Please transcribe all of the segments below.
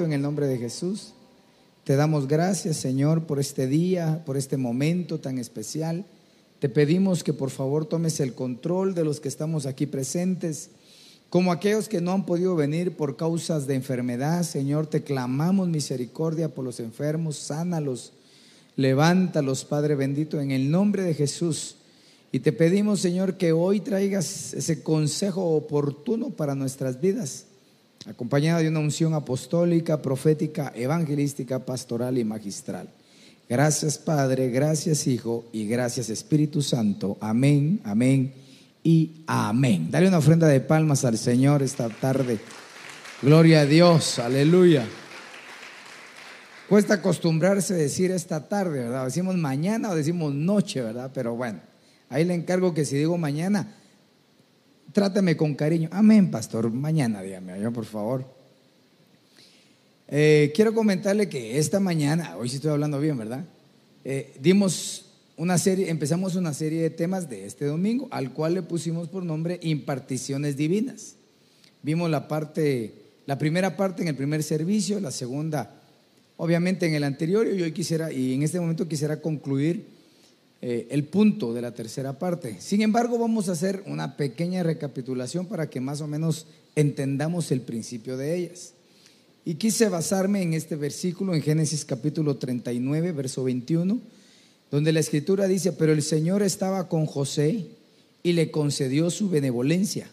En el nombre de Jesús, te damos gracias Señor por este día, por este momento tan especial. Te pedimos que por favor tomes el control de los que estamos aquí presentes, como aquellos que no han podido venir por causas de enfermedad. Señor, te clamamos misericordia por los enfermos, sánalos, levántalos, Padre bendito, en el nombre de Jesús. Y te pedimos, Señor, que hoy traigas ese consejo oportuno para nuestras vidas acompañada de una unción apostólica, profética, evangelística, pastoral y magistral. Gracias Padre, gracias Hijo y gracias Espíritu Santo. Amén, amén y amén. Dale una ofrenda de palmas al Señor esta tarde. Gloria a Dios, aleluya. Cuesta acostumbrarse a decir esta tarde, ¿verdad? Decimos mañana o decimos noche, ¿verdad? Pero bueno, ahí le encargo que si digo mañana, trátame con cariño. Amén, pastor. Mañana, dígame, yo, por favor. Eh, quiero comentarle que esta mañana, hoy sí estoy hablando bien, ¿verdad? Eh, dimos una serie, empezamos una serie de temas de este domingo, al cual le pusimos por nombre imparticiones divinas. Vimos la parte, la primera parte en el primer servicio, la segunda, obviamente en el anterior, y hoy quisiera, y en este momento quisiera concluir eh, el punto de la tercera parte. Sin embargo, vamos a hacer una pequeña recapitulación para que más o menos entendamos el principio de ellas. Y quise basarme en este versículo, en Génesis capítulo 39, verso 21, donde la escritura dice, pero el Señor estaba con José y le concedió su benevolencia,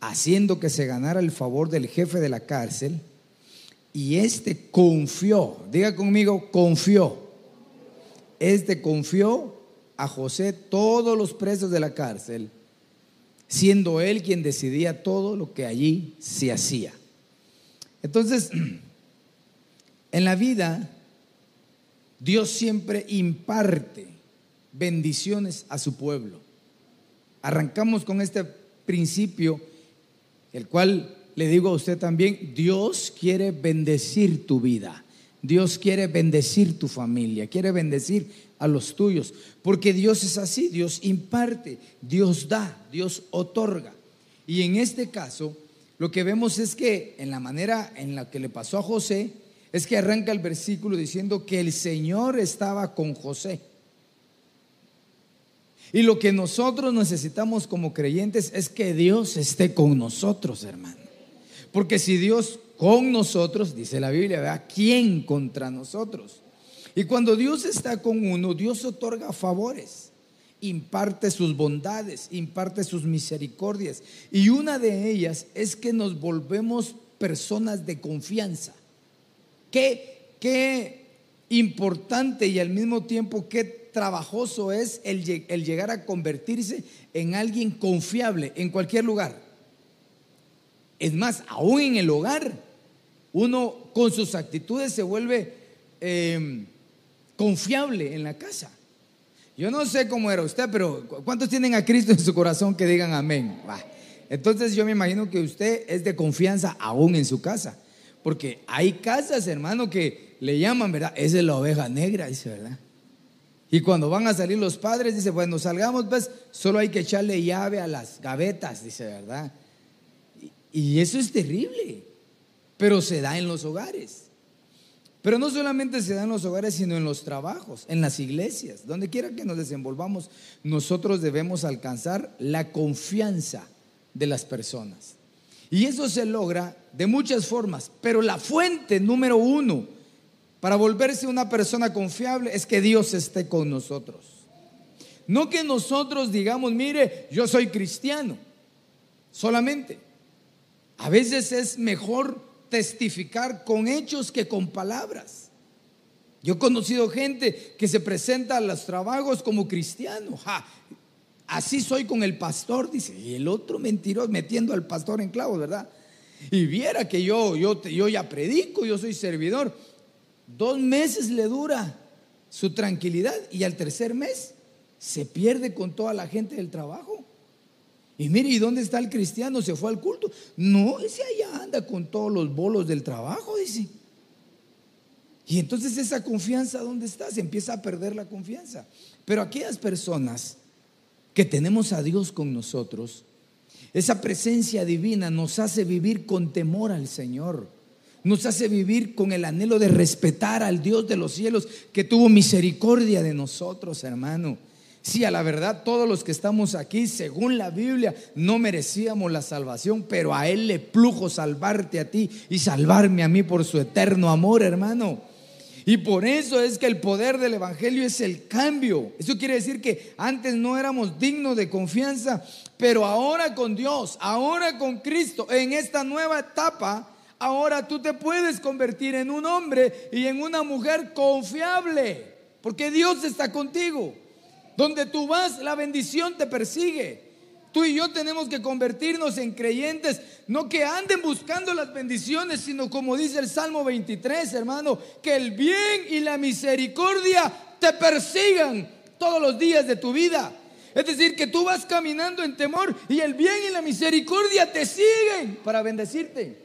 haciendo que se ganara el favor del jefe de la cárcel, y éste confió, diga conmigo, confió. Este confió a José todos los presos de la cárcel, siendo él quien decidía todo lo que allí se hacía. Entonces, en la vida, Dios siempre imparte bendiciones a su pueblo. Arrancamos con este principio, el cual le digo a usted también, Dios quiere bendecir tu vida. Dios quiere bendecir tu familia, quiere bendecir a los tuyos, porque Dios es así, Dios imparte, Dios da, Dios otorga. Y en este caso, lo que vemos es que en la manera en la que le pasó a José, es que arranca el versículo diciendo que el Señor estaba con José. Y lo que nosotros necesitamos como creyentes es que Dios esté con nosotros, hermano. Porque si Dios con nosotros, dice la Biblia, ¿verdad? ¿Quién contra nosotros? Y cuando Dios está con uno, Dios otorga favores, imparte sus bondades, imparte sus misericordias. Y una de ellas es que nos volvemos personas de confianza. Qué, qué importante y al mismo tiempo qué trabajoso es el, el llegar a convertirse en alguien confiable en cualquier lugar. Es más, aún en el hogar, uno con sus actitudes se vuelve eh, confiable en la casa. Yo no sé cómo era usted, pero ¿cuántos tienen a Cristo en su corazón que digan amén? Entonces yo me imagino que usted es de confianza aún en su casa. Porque hay casas, hermano, que le llaman, ¿verdad? Esa es la oveja negra, dice, ¿verdad? Y cuando van a salir los padres, dice, bueno, salgamos, pues, solo hay que echarle llave a las gavetas, dice, ¿verdad? Y eso es terrible, pero se da en los hogares. Pero no solamente se da en los hogares, sino en los trabajos, en las iglesias, donde quiera que nos desenvolvamos, nosotros debemos alcanzar la confianza de las personas. Y eso se logra de muchas formas, pero la fuente número uno para volverse una persona confiable es que Dios esté con nosotros. No que nosotros digamos, mire, yo soy cristiano, solamente. A veces es mejor testificar con hechos que con palabras. Yo he conocido gente que se presenta a los trabajos como cristiano. Así soy con el pastor, dice. Y el otro mentiroso metiendo al pastor en clavos, ¿verdad? Y viera que yo, yo, yo ya predico, yo soy servidor. Dos meses le dura su tranquilidad y al tercer mes se pierde con toda la gente del trabajo. Y mire, ¿y dónde está el cristiano? ¿Se fue al culto? No, ese allá anda con todos los bolos del trabajo, dice. Y entonces esa confianza, ¿dónde está? Se empieza a perder la confianza. Pero aquellas personas que tenemos a Dios con nosotros, esa presencia divina nos hace vivir con temor al Señor. Nos hace vivir con el anhelo de respetar al Dios de los cielos que tuvo misericordia de nosotros, hermano. Sí, a la verdad, todos los que estamos aquí, según la Biblia, no merecíamos la salvación, pero a Él le plujo salvarte a ti y salvarme a mí por su eterno amor, hermano. Y por eso es que el poder del Evangelio es el cambio. Eso quiere decir que antes no éramos dignos de confianza, pero ahora con Dios, ahora con Cristo, en esta nueva etapa, ahora tú te puedes convertir en un hombre y en una mujer confiable, porque Dios está contigo. Donde tú vas, la bendición te persigue. Tú y yo tenemos que convertirnos en creyentes, no que anden buscando las bendiciones, sino como dice el Salmo 23, hermano, que el bien y la misericordia te persigan todos los días de tu vida. Es decir, que tú vas caminando en temor y el bien y la misericordia te siguen para bendecirte.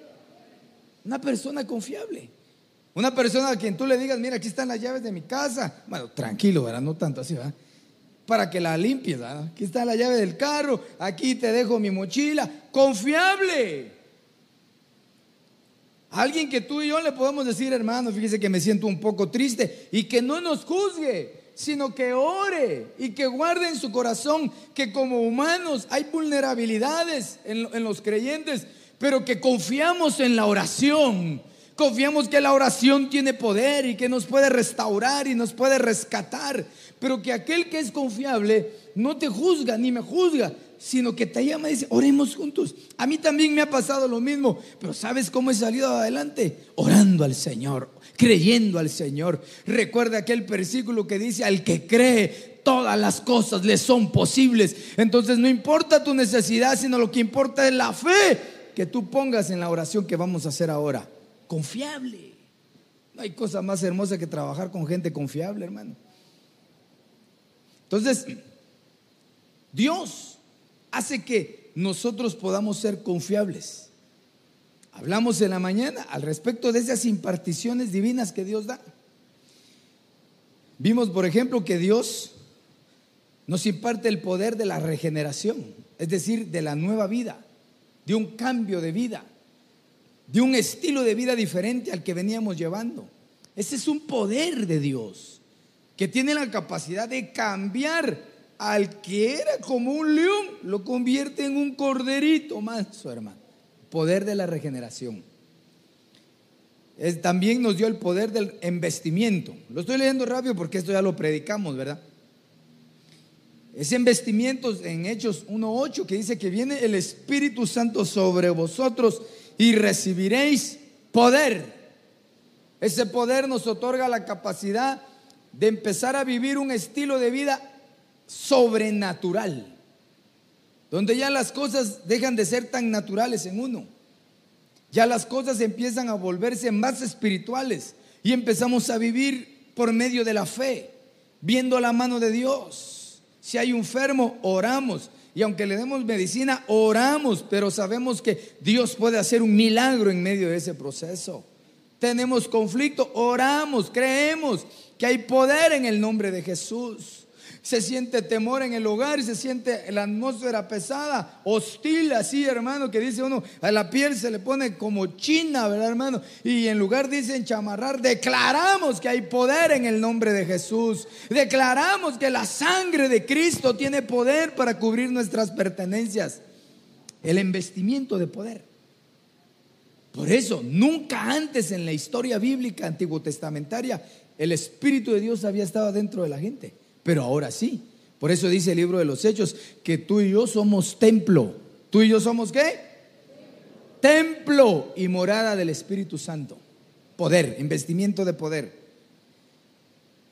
Una persona confiable. Una persona a quien tú le digas, mira, aquí están las llaves de mi casa. Bueno, tranquilo, ¿verdad? No tanto así, ¿verdad? Para que la limpies. Aquí está la llave del carro, aquí te dejo mi mochila. Confiable. Alguien que tú y yo le podemos decir, hermano, fíjese que me siento un poco triste y que no nos juzgue, sino que ore y que guarde en su corazón que como humanos hay vulnerabilidades en, en los creyentes, pero que confiamos en la oración. Confiamos que la oración tiene poder y que nos puede restaurar y nos puede rescatar pero que aquel que es confiable no te juzga ni me juzga, sino que te llama y dice, oremos juntos. A mí también me ha pasado lo mismo, pero ¿sabes cómo he salido adelante? Orando al Señor, creyendo al Señor. Recuerda aquel versículo que dice, al que cree, todas las cosas le son posibles. Entonces no importa tu necesidad, sino lo que importa es la fe que tú pongas en la oración que vamos a hacer ahora. Confiable. No hay cosa más hermosa que trabajar con gente confiable, hermano. Entonces, Dios hace que nosotros podamos ser confiables. Hablamos en la mañana al respecto de esas imparticiones divinas que Dios da. Vimos, por ejemplo, que Dios nos imparte el poder de la regeneración, es decir, de la nueva vida, de un cambio de vida, de un estilo de vida diferente al que veníamos llevando. Ese es un poder de Dios que tiene la capacidad de cambiar al que era como un león, lo convierte en un corderito su hermano. Poder de la regeneración. también nos dio el poder del embestimiento. Lo estoy leyendo rápido porque esto ya lo predicamos, ¿verdad? Ese embestimiento en Hechos 1.8 que dice que viene el Espíritu Santo sobre vosotros y recibiréis poder. Ese poder nos otorga la capacidad de empezar a vivir un estilo de vida sobrenatural, donde ya las cosas dejan de ser tan naturales en uno, ya las cosas empiezan a volverse más espirituales y empezamos a vivir por medio de la fe, viendo la mano de Dios. Si hay un enfermo, oramos. Y aunque le demos medicina, oramos, pero sabemos que Dios puede hacer un milagro en medio de ese proceso. Tenemos conflicto, oramos, creemos que hay poder en el nombre de Jesús. Se siente temor en el hogar se siente la atmósfera pesada, hostil, así, hermano, que dice uno, a la piel se le pone como china, ¿verdad, hermano? Y en lugar dicen chamarrar, declaramos que hay poder en el nombre de Jesús. Declaramos que la sangre de Cristo tiene poder para cubrir nuestras pertenencias. El investimiento de poder. Por eso, nunca antes en la historia bíblica antiguo testamentaria el Espíritu de Dios había estado dentro de la gente, pero ahora sí. Por eso dice el libro de los Hechos que tú y yo somos templo. ¿Tú y yo somos qué? Templo y morada del Espíritu Santo. Poder, investimiento de poder.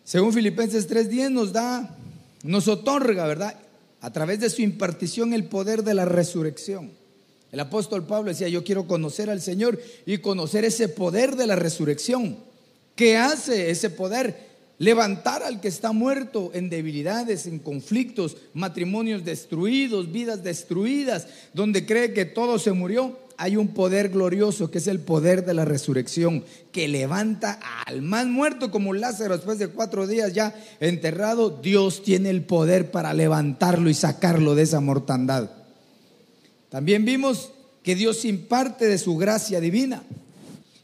Según Filipenses 3:10 nos da, nos otorga, ¿verdad? a través de su impartición el poder de la resurrección. El apóstol Pablo decía, yo quiero conocer al Señor y conocer ese poder de la resurrección. ¿Qué hace ese poder? Levantar al que está muerto en debilidades, en conflictos, matrimonios destruidos, vidas destruidas, donde cree que todo se murió. Hay un poder glorioso que es el poder de la resurrección, que levanta al más muerto como Lázaro después de cuatro días ya enterrado. Dios tiene el poder para levantarlo y sacarlo de esa mortandad. También vimos que Dios imparte de su gracia divina.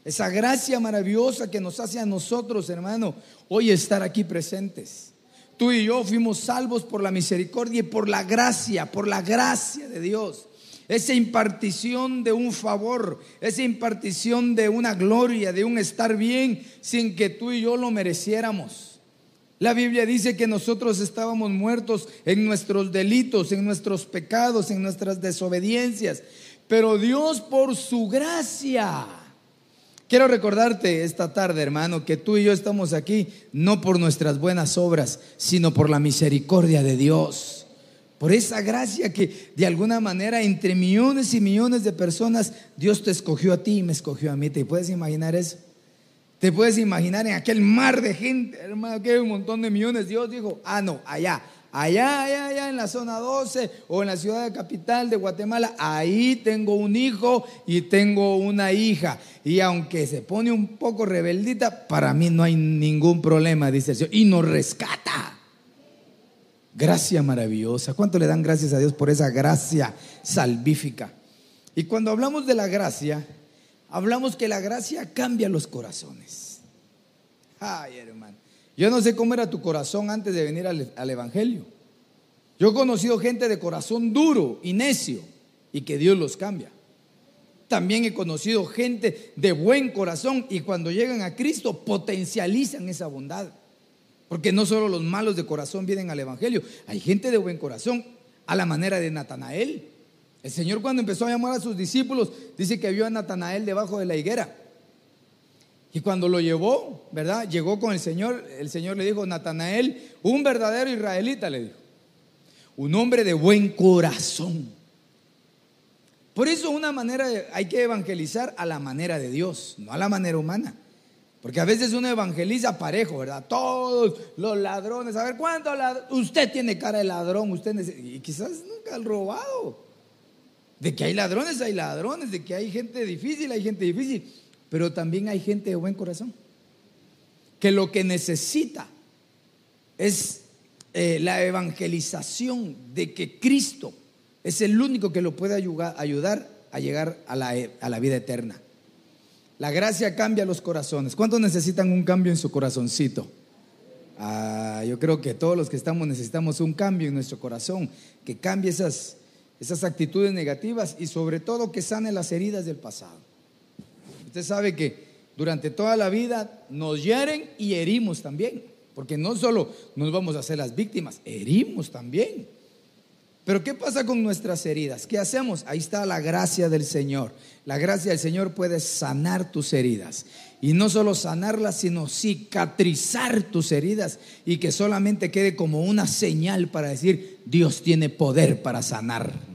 Esa gracia maravillosa que nos hace a nosotros, hermano, hoy estar aquí presentes. Tú y yo fuimos salvos por la misericordia y por la gracia, por la gracia de Dios. Esa impartición de un favor, esa impartición de una gloria, de un estar bien sin que tú y yo lo mereciéramos. La Biblia dice que nosotros estábamos muertos en nuestros delitos, en nuestros pecados, en nuestras desobediencias, pero Dios por su gracia Quiero recordarte esta tarde, hermano, que tú y yo estamos aquí no por nuestras buenas obras, sino por la misericordia de Dios. Por esa gracia que de alguna manera entre millones y millones de personas Dios te escogió a ti y me escogió a mí. ¿Te puedes imaginar eso? ¿Te puedes imaginar en aquel mar de gente, hermano, que hay un montón de millones? Dios dijo, ah, no, allá, allá, allá, allá en la zona 12 o en la ciudad de capital de Guatemala, ahí tengo un hijo y tengo una hija. Y aunque se pone un poco rebeldita, para mí no hay ningún problema, dice el Señor. Y nos rescata. Gracia maravillosa. ¿Cuánto le dan gracias a Dios por esa gracia salvífica? Y cuando hablamos de la gracia, hablamos que la gracia cambia los corazones. Ay, hermano. Yo no sé cómo era tu corazón antes de venir al, Evangelio. Yo he conocido gente de corazón duro y necio y que Dios los cambia. También he conocido gente de buen corazón y cuando llegan a Cristo potencializan esa bondad. Porque no solo los malos de corazón vienen al Evangelio, hay gente de buen corazón a la manera de Natanael. El Señor cuando empezó a llamar a sus discípulos dice que vio a Natanael debajo de la higuera. Y cuando lo llevó, ¿verdad? Llegó con el Señor, el Señor le dijo, Natanael, un verdadero israelita, le dijo, un hombre de buen corazón. Por eso una manera, hay que evangelizar a la manera de Dios, no a la manera humana. Porque a veces uno evangeliza parejo, ¿verdad? Todos los ladrones, a ver, ¿cuántos ladrones? Usted tiene cara de ladrón, usted y quizás nunca ha robado. De que hay ladrones, hay ladrones, de que hay gente difícil, hay gente difícil. Pero también hay gente de buen corazón que lo que necesita es eh, la evangelización de que Cristo es el único que lo puede ayudar, a llegar a la, a la vida eterna. La gracia cambia los corazones. ¿Cuántos necesitan un cambio en su corazoncito? Ah, yo creo que todos los que estamos necesitamos un cambio en nuestro corazón, que cambie esas, esas actitudes negativas y sobre todo que sane las heridas del pasado. Usted sabe que durante toda la vida nos hieren y herimos también, porque no solo nos vamos a hacer las víctimas, herimos también. Pero ¿qué pasa con nuestras heridas? ¿Qué hacemos? Ahí está la gracia del Señor. La gracia del Señor puede sanar tus heridas. Y no solo sanarlas, sino cicatrizar tus heridas y que solamente quede como una señal para decir, Dios tiene poder para sanar.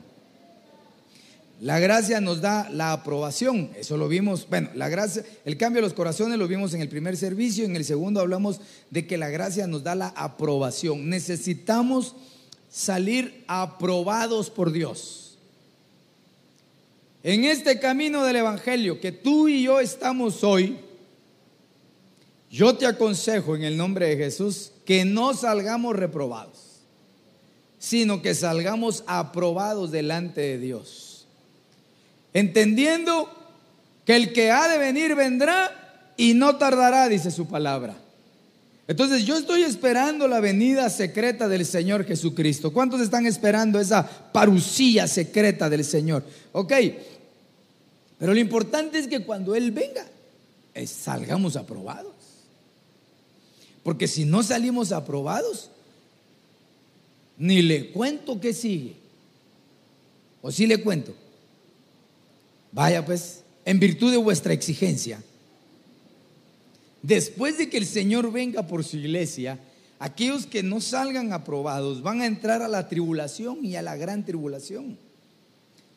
La gracia nos da la aprobación, eso lo vimos, bueno, la gracia, el cambio de los corazones lo vimos en el primer servicio, en el segundo hablamos de que la gracia nos da la aprobación. Necesitamos salir aprobados por Dios. En este camino del Evangelio que tú y yo estamos hoy, yo te aconsejo en el nombre de Jesús que no salgamos reprobados, sino que salgamos aprobados delante de Dios entendiendo que el que ha de venir vendrá y no tardará, dice su palabra. Entonces yo estoy esperando la venida secreta del Señor Jesucristo. ¿Cuántos están esperando esa parucía secreta del Señor? Ok, pero lo importante es que cuando Él venga, salgamos aprobados. Porque si no salimos aprobados, ni le cuento qué sigue. O si le cuento. Vaya pues, en virtud de vuestra exigencia, después de que el Señor venga por su iglesia, aquellos que no salgan aprobados van a entrar a la tribulación y a la gran tribulación,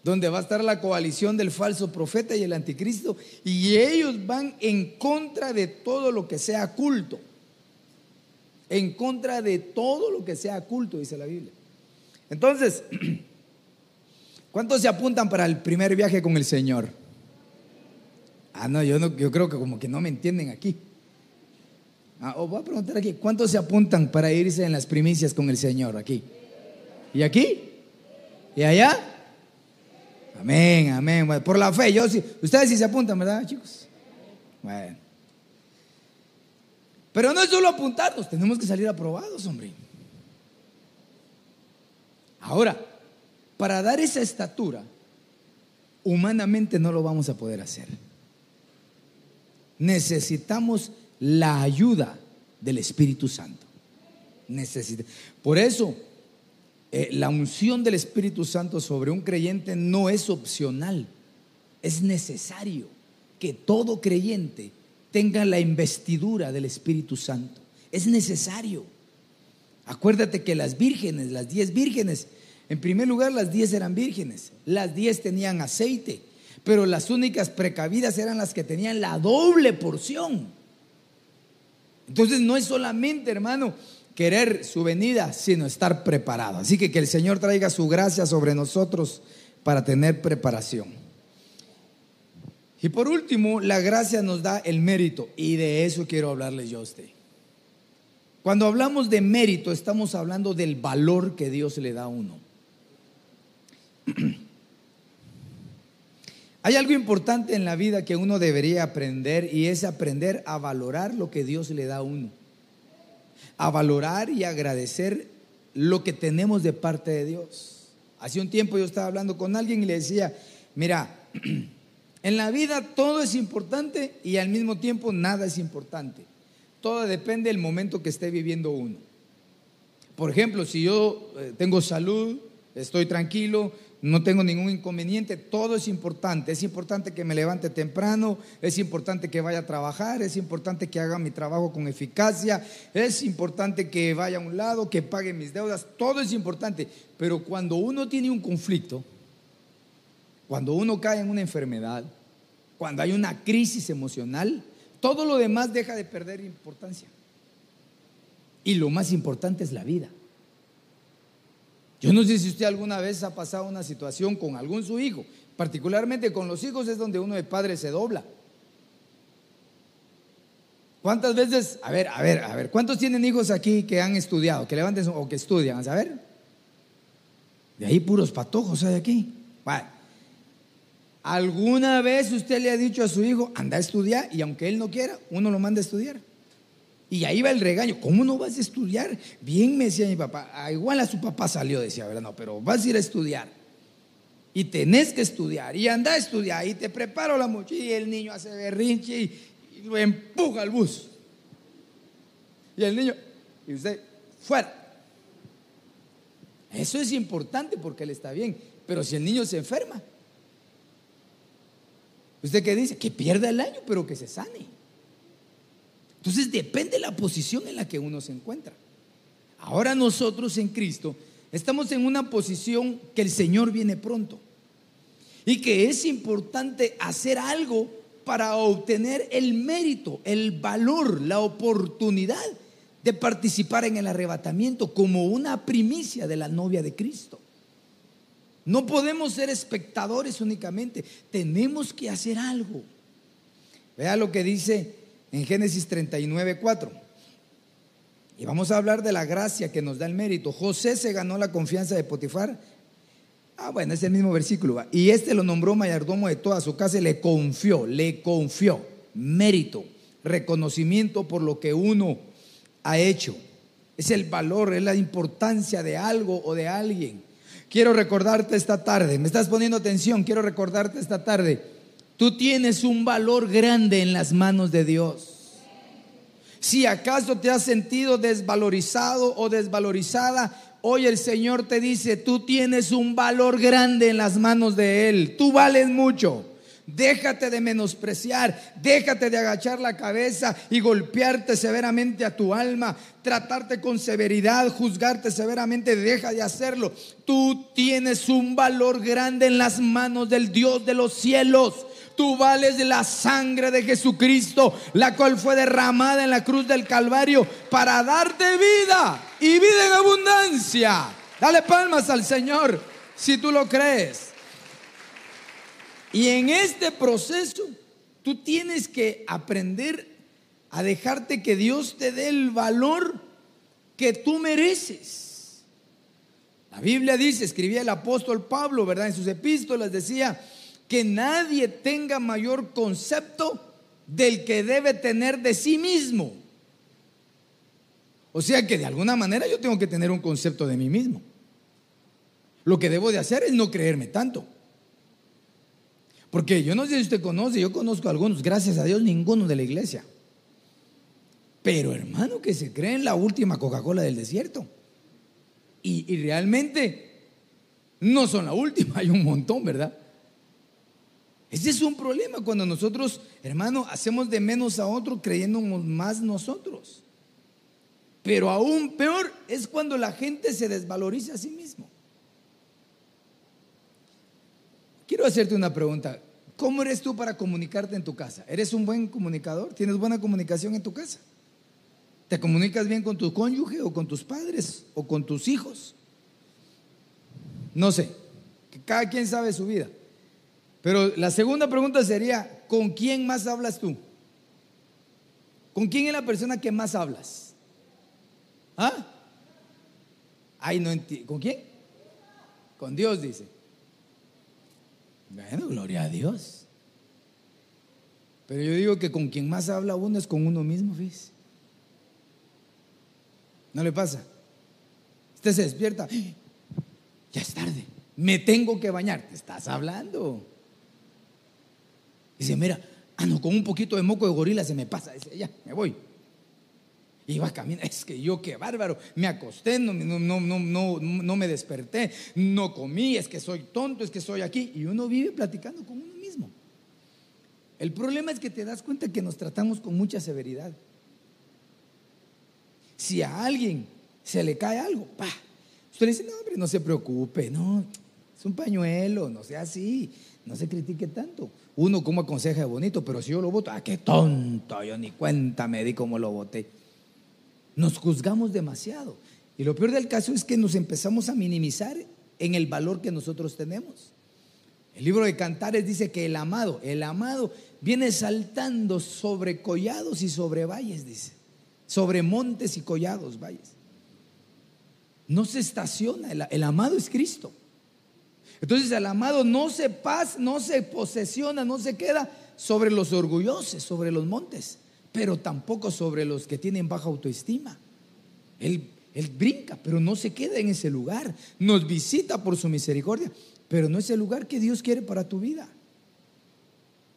donde va a estar la coalición del falso profeta y el anticristo, y ellos van en contra de todo lo que sea culto, en contra de todo lo que sea culto, dice la Biblia. Entonces, ¿cuántos se apuntan para el primer viaje con el Señor? Ah, no, yo, no, yo creo que como que no me entienden aquí. Ah, voy a preguntar aquí, ¿cuántos se apuntan para irse en las primicias con el Señor aquí? ¿Y aquí? ¿Y allá? Amén, amén. por la fe, yo sí. Ustedes sí se apuntan, ¿verdad, chicos? Bueno. Pero no es solo apuntarnos, tenemos que salir aprobados, hombre. Ahora, para dar esa estatura, humanamente no lo vamos a poder hacer. Necesitamos la ayuda del Espíritu Santo. Necesita. Por eso, eh, la unción del Espíritu Santo sobre un creyente no es opcional, es necesario que todo creyente tenga la investidura del Espíritu Santo. Es necesario. Acuérdate que las vírgenes, las diez vírgenes, en primer lugar las diez eran vírgenes, las diez tenían aceite, pero las únicas precavidas eran las que tenían la doble porción. Entonces no es solamente, hermano, querer su venida, sino estar preparado. Así que que el Señor traiga su gracia sobre nosotros para tener preparación. Y por último, la gracia nos da el mérito y de eso quiero hablarles yo a usted. Cuando hablamos de mérito, estamos hablando del valor que Dios le da a uno. Hay algo importante en la vida que uno debería aprender y es aprender a valorar lo que Dios le da a uno. A valorar y agradecer lo que tenemos de parte de Dios. Hace un tiempo yo estaba hablando con alguien y le decía, mira, en la vida todo es importante y al mismo tiempo nada es importante. Todo depende del momento que esté viviendo uno. Por ejemplo, si yo eh, tengo salud, estoy tranquilo, no tengo ningún inconveniente, todo es importante. Es importante que me levante temprano, es importante que vaya a trabajar, es importante que haga mi trabajo con eficacia, es importante que vaya a un lado, que pague mis deudas, todo es importante. Pero cuando uno tiene un conflicto, cuando uno cae en una enfermedad, cuando hay una crisis emocional, todo lo demás deja de perder importancia. Y lo más importante es la vida. Yo no sé si usted alguna vez ha pasado una situación con algún su hijo, particularmente con los hijos es donde uno de padre se dobla. ¿Cuántas veces, a ver, a ver, a ver, cuántos tienen hijos aquí que han estudiado, que levanten o que estudian? A ver. De ahí puros patojos hay aquí. ¿Alguna vez usted le ha dicho a su hijo, anda a estudiar y aunque él no quiera, uno lo manda a estudiar? Y ahí va el regaño. ¿Cómo no vas a estudiar? Bien me decía mi papá. Ah, igual a su papá salió, decía, ¿verdad? No, pero vas a ir a estudiar. Y tenés que estudiar. Y anda a estudiar. Y te preparo la mochila. Y el niño hace berrinche y, lo empuja al bus. Y el niño, y usted, fuera. Eso es importante porque él está bien. Pero si el niño se enferma, ¿usted qué dice? Que pierda el año, pero que se sane. Entonces depende de la posición en la que uno se encuentra. Ahora nosotros en Cristo estamos en una posición que el Señor viene pronto y que es importante hacer algo para obtener el mérito, el valor, la oportunidad de participar en el arrebatamiento como una primicia de la novia de Cristo. No podemos ser espectadores únicamente, tenemos que hacer algo. Vea lo que dice en Génesis 39, 4. Y vamos a hablar de la gracia que nos da el mérito. José se ganó la confianza de Potifar. Ah, bueno, es el mismo versículo. Y este lo nombró mayordomo de toda su casa y le confió, le confió mérito, reconocimiento por lo que uno ha hecho. Es el valor, es la importancia de algo o de alguien. Quiero recordarte esta tarde, me estás poniendo atención, quiero recordarte esta tarde Tú tienes un valor grande en las manos de Dios. Si acaso te has sentido desvalorizado o desvalorizada, hoy el Señor te dice, tú tienes un valor grande en las manos de Él. Tú vales mucho. Déjate de menospreciar, déjate de agachar la cabeza y golpearte severamente a tu alma, tratarte con severidad, juzgarte severamente, deja de hacerlo. Tú tienes un valor grande en las manos del Dios de los cielos. Tú vales la sangre de Jesucristo, la cual fue derramada en la cruz del Calvario para darte vida y vida en abundancia. Dale palmas al Señor si tú lo crees. Y en este proceso, tú tienes que aprender a dejarte que Dios te dé el valor que tú mereces. La Biblia dice, escribía el apóstol Pablo, ¿verdad? En sus epístolas decía que nadie tenga mayor concepto del que debe tener de sí mismo. O sea que de alguna manera yo tengo que tener un concepto de mí mismo. Lo que debo de hacer es no creerme tanto. Porque yo no sé si usted conoce, yo conozco a algunos, gracias a Dios, ninguno de la iglesia. Pero hermano, que se cree en la última Coca-Cola del desierto. Y, realmente no son la última, hay un montón, ¿verdad? Ese es un problema cuando nosotros, hermano, hacemos de menos a otro creyéndonos más nosotros. Pero aún peor es cuando la gente se desvaloriza a sí mismo. Quiero hacerte una pregunta. ¿Cómo eres tú para comunicarte en tu casa? ¿Eres un buen comunicador? ¿Tienes buena comunicación en tu casa? ¿Te comunicas bien con tu cónyuge o con tus padres o con tus hijos? No sé, cada quien sabe su vida. Pero la segunda pregunta sería, ¿con quién más hablas tú? ¿Con quién es la persona que más hablas? ¿Ah? Ay, no entiendo. ¿Con quién? Con Dios, dice. Bueno, gloria a Dios. Pero yo digo que con quien más habla uno es con uno mismo, fíjese. ¿No le pasa? Usted se despierta, ya es tarde, me tengo que bañar. Te estás hablando. Dice, mira, ah, no, con un poquito de moco de gorila se me pasa. Dice, ya, me voy. Y va a caminar, es que yo qué bárbaro, me acosté, no, no, no, no, no me desperté, no comí, es que soy tonto, es que soy aquí. Y uno vive platicando con uno mismo. El problema es que te das cuenta que nos tratamos con mucha severidad. Si a alguien se le cae algo, pa, usted le dice, no, hombre, no se preocupe, no, es un pañuelo, no sea así, no se critique tanto. Uno como aconseja de bonito, pero si yo lo voto, ah, qué tonto, yo ni cuenta me di cómo lo voté. Nos juzgamos demasiado. Y lo peor del caso es que nos empezamos a minimizar en el valor que nosotros tenemos. El libro de Cantares dice que el amado, el amado viene saltando sobre collados y sobre valles, dice. Sobre montes y collados, valles. No se estaciona, el, amado es Cristo. Entonces el amado no se pasa, no se posesiona, no se queda sobre los orgullosos, sobre los montes pero tampoco sobre los que tienen baja autoestima. Él, él brinca, pero no se queda en ese lugar. Nos visita por su misericordia, pero no es el lugar que Dios quiere para tu vida.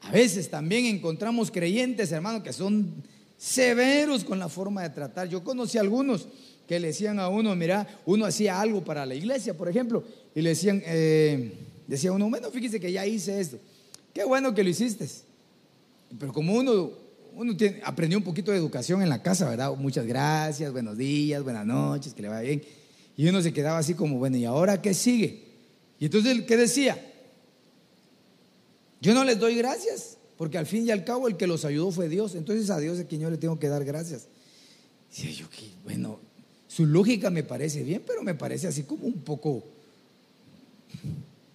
A veces también encontramos creyentes, hermano, que son severos con la forma de tratar. Yo conocí a algunos que le decían a uno, mira, uno hacía algo para la iglesia, por ejemplo, y le decían, eh, decía uno, bueno, fíjese que ya hice esto. Qué bueno que lo hiciste. Pero como uno uno aprendió un poquito de educación en la casa, ¿verdad? Muchas gracias, buenos días, buenas noches, que le vaya bien. Y uno se quedaba así como, bueno, ¿y ahora qué sigue? Y entonces, ¿qué decía? Yo no les doy gracias, porque al fin y al cabo el que los ayudó fue Dios. Entonces a Dios es quien yo le tengo que dar gracias. Y yo, bueno, su lógica me parece bien, pero me parece así como un poco,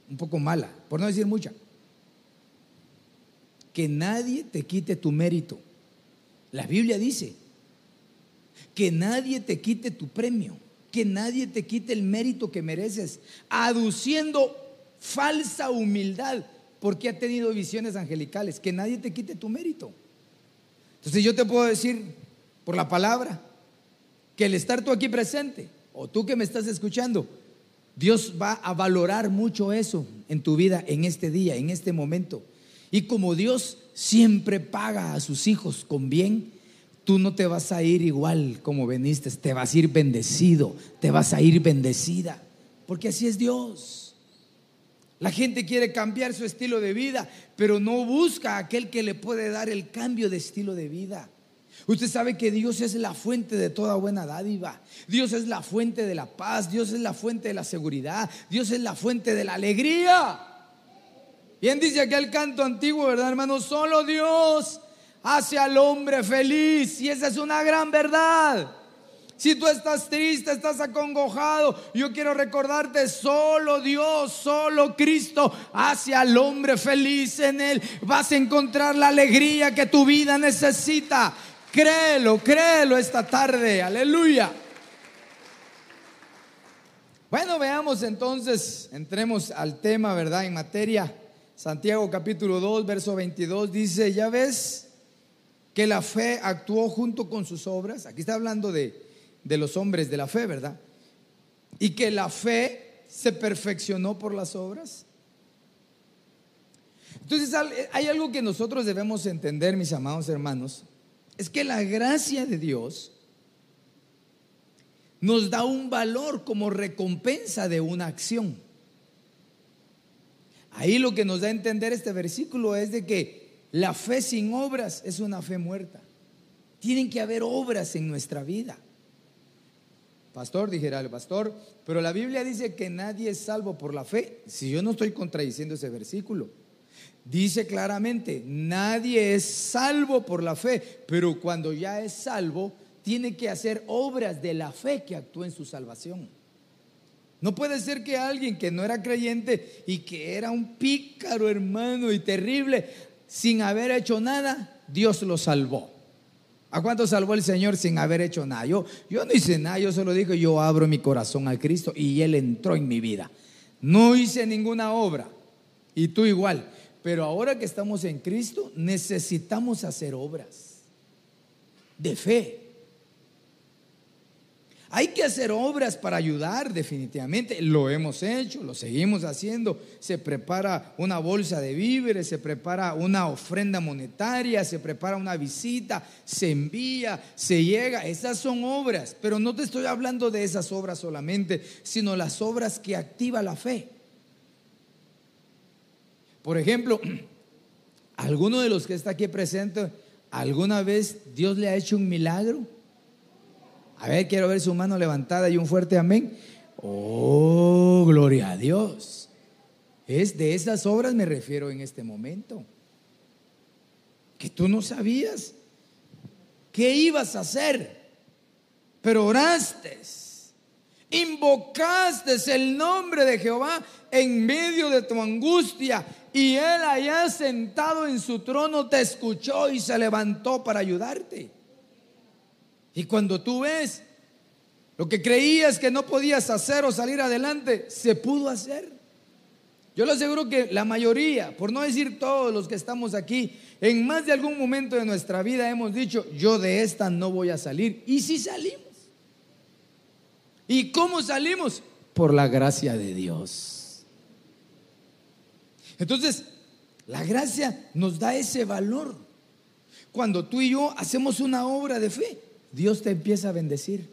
un poco mala, por no decir mucha. Que nadie te quite tu mérito. La Biblia dice que nadie te quite tu premio, que nadie te quite el mérito que mereces, aduciendo falsa humildad porque ha tenido visiones angelicales, que nadie te quite tu mérito. Entonces yo te puedo decir por la palabra que el estar tú aquí presente o tú que me estás escuchando, Dios va a valorar mucho eso en tu vida, en este día, en este momento. Y como Dios siempre paga a sus hijos con bien, tú no te vas a ir igual como veniste, te vas a ir bendecido, te vas a ir bendecida, porque así es Dios. La gente quiere cambiar su estilo de vida, pero no busca a aquel que le puede dar el cambio de estilo de vida. Usted sabe que Dios es la fuente de toda buena dádiva. Dios es la fuente de la paz. Dios es la fuente de la seguridad. Dios es la fuente de la alegría. Bien dice aquel canto antiguo, ¿verdad, hermano? Solo Dios hace al hombre feliz. Y esa es una gran verdad. Si tú estás triste, estás acongojado, yo quiero recordarte, solo Dios, solo Cristo hace al hombre feliz en Él. Vas a encontrar la alegría que tu vida necesita. Créelo, créelo esta tarde. Aleluya. Bueno, veamos entonces, entremos al tema, ¿verdad? En materia. Santiago capítulo 2, verso 22 dice, ya ves que la fe actuó junto con sus obras. Aquí está hablando de de los hombres de la fe, ¿verdad? Y que la fe se perfeccionó por las obras. Entonces hay algo que nosotros debemos entender, mis amados hermanos, es que la gracia de Dios nos da un valor como recompensa de una acción. Ahí lo que nos da a entender este versículo es de que la fe sin obras es una fe muerta. Tienen que haber obras en nuestra vida. Pastor, dijera el pastor, pero la Biblia dice que nadie es salvo por la fe. Si yo no estoy contradiciendo ese versículo, dice claramente, nadie es salvo por la fe, pero cuando ya es salvo, tiene que hacer obras de la fe que actúe en su salvación. No puede ser que alguien que no era creyente y que era un pícaro hermano y terrible, sin haber hecho nada, Dios lo salvó. ¿A cuánto salvó el Señor sin haber hecho nada? Yo, yo no hice nada, yo solo dije, yo abro mi corazón al Cristo y Él entró en mi vida. No hice ninguna obra y tú igual. Pero ahora que estamos en Cristo, necesitamos hacer obras de fe. Hay que hacer obras para ayudar definitivamente. Lo hemos hecho, lo seguimos haciendo. Se prepara una bolsa de víveres, se prepara una ofrenda monetaria, se prepara una visita, se envía, se llega. Esas son obras, pero no te estoy hablando de esas obras solamente, sino las obras que activa la fe. Por ejemplo, alguno de los que está aquí presente, ¿alguna vez Dios le ha hecho un milagro? A ver, quiero ver su mano levantada y un fuerte amén. Oh, gloria a Dios. Es de esas obras me refiero en este momento. Que tú no sabías qué ibas a hacer, pero oraste, invocaste el nombre de Jehová en medio de tu angustia y él allá sentado en su trono te escuchó y se levantó para ayudarte. Y cuando tú ves lo que creías que no podías hacer o salir adelante, se pudo hacer. Yo le aseguro que la mayoría, por no decir todos los que estamos aquí, en más de algún momento de nuestra vida hemos dicho, yo de esta no voy a salir. Y si salimos. ¿Y cómo salimos? Por la gracia de Dios. Entonces, la gracia nos da ese valor. Cuando tú y yo hacemos una obra de fe, Dios te empieza a bendecir.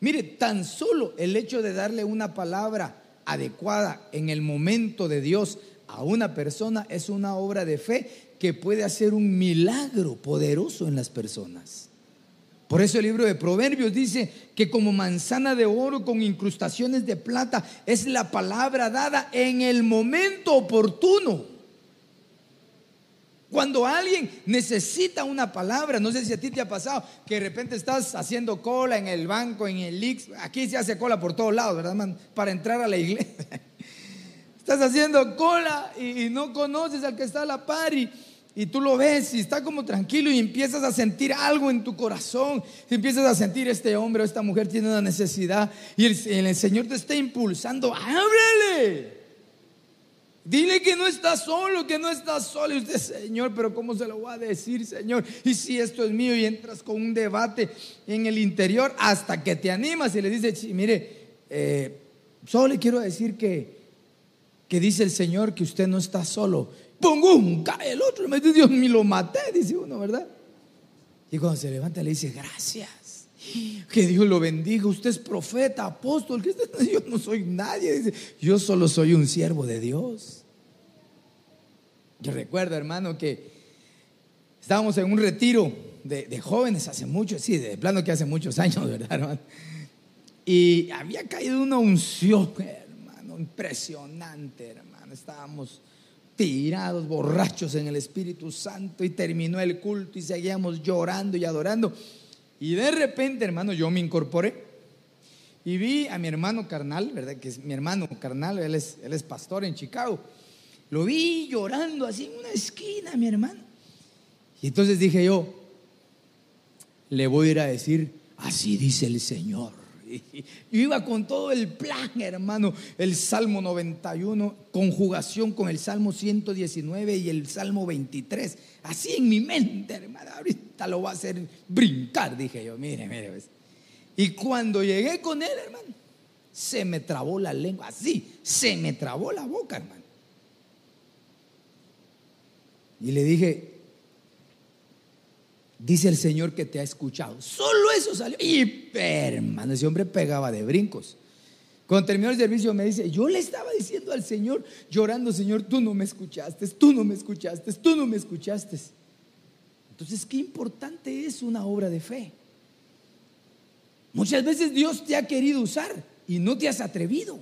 Mire, tan solo el hecho de darle una palabra adecuada en el momento de Dios a una persona es una obra de fe que puede hacer un milagro poderoso en las personas. Por eso el libro de Proverbios dice que como manzana de oro con incrustaciones de plata es la palabra dada en el momento oportuno. Cuando alguien necesita una palabra, no sé si a ti te ha pasado, que de repente estás haciendo cola en el banco, en el Ix, aquí se hace cola por todos lados, ¿verdad, man? Para entrar a la iglesia. Estás haciendo cola y, no conoces al que está a la par y, tú lo ves y está como tranquilo y empiezas a sentir algo en tu corazón. empiezas a sentir este hombre o esta mujer tiene una necesidad y el, Señor te está impulsando, ábrele. Dile que no está solo, que no está solo. Y usted, Señor, pero ¿cómo se lo va a decir, Señor? Y si esto es mío y entras con un debate en el interior hasta que te animas y le dices, mire, eh, solo le quiero decir que, que dice el Señor que usted no está solo. ¡Pum! Cae el otro. Me dice, Dios me lo maté, dice uno, ¿verdad? Y cuando se levanta le dice, gracias. Que Dios lo bendiga. Usted es profeta, apóstol. Yo no soy nadie. Dice, yo solo soy un siervo de Dios. Yo recuerdo, hermano, que estábamos en un retiro de, jóvenes hace mucho, sí, de plano que hace muchos años, ¿verdad, hermano? Y había caído una unción, hermano, impresionante, hermano. Estábamos tirados, borrachos en el Espíritu Santo y terminó el culto y seguíamos llorando y adorando. Y de repente, hermano, yo me incorporé y vi a mi hermano carnal, ¿verdad? Que es mi hermano carnal, él es, él es pastor en Chicago. Lo vi llorando así en una esquina, mi hermano. Y entonces dije yo, le voy a ir a decir, así dice el Señor. Yo iba con todo el plan, hermano. El Salmo 91, conjugación con el Salmo 119 y el Salmo 23. Así en mi mente, hermano. Ahorita lo va a hacer brincar, dije yo. Mire, mire. Pues. Y cuando llegué con él, hermano, se me trabó la lengua. Así, se me trabó la boca, hermano. Y le dije, Dice el Señor que te ha escuchado. Solo eso salió. Y hermano, ese hombre pegaba de brincos. Cuando terminó el servicio me dice, yo le estaba diciendo al Señor, llorando, Señor, tú no me escuchaste, tú no me escuchaste, tú no me escuchaste. Entonces, qué importante es una obra de fe. Muchas veces Dios te ha querido usar y no te has atrevido.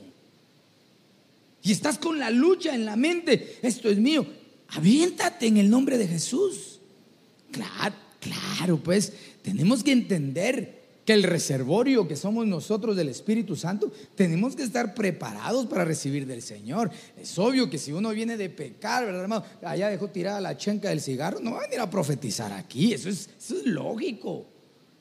Y estás con la lucha en la mente, esto es mío. Aviéntate en el nombre de Jesús. Claro, Claro, pues tenemos que entender que el reservorio que somos nosotros del Espíritu Santo, tenemos que estar preparados para recibir del Señor. Es obvio que si uno viene de pecar, ¿verdad, hermano? Allá dejó tirada la chenca del cigarro, no va a venir a profetizar aquí, eso es, lógico.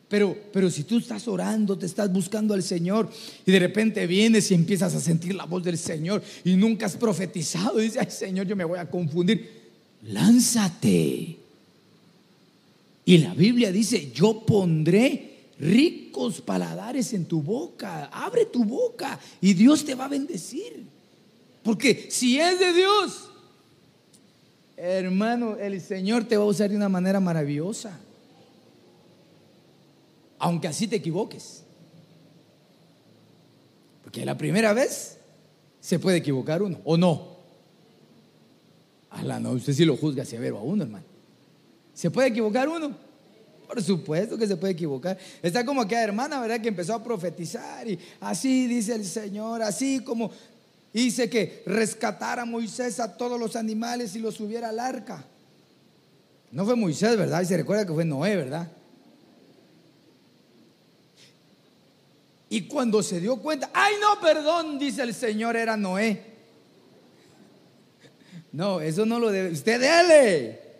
Pero, pero si tú estás orando, te estás buscando al Señor y de repente vienes y empiezas a sentir la voz del Señor y nunca has profetizado, y dices, ay Señor, yo me voy a confundir, lánzate y la Biblia dice, yo pondré ricos paladares en tu boca. Abre tu boca y Dios te va a bendecir. Porque si es de Dios, hermano, el Señor te va a usar de una manera maravillosa. Aunque así te equivoques. Porque la primera vez se puede equivocar uno, ¿o no? la no, usted sí lo juzga severo a uno, hermano. ¿Se puede equivocar uno? Por supuesto que se puede equivocar. Está como aquella hermana, ¿verdad? Que empezó a profetizar y así dice el Señor, así como dice que rescatara a Moisés a todos los animales y los subiera al arca. No fue Moisés, ¿verdad? Y se recuerda que fue Noé, ¿verdad? Y cuando se dio cuenta, ay no, perdón, dice el Señor, era Noé. No, eso no lo debe. Usted dele.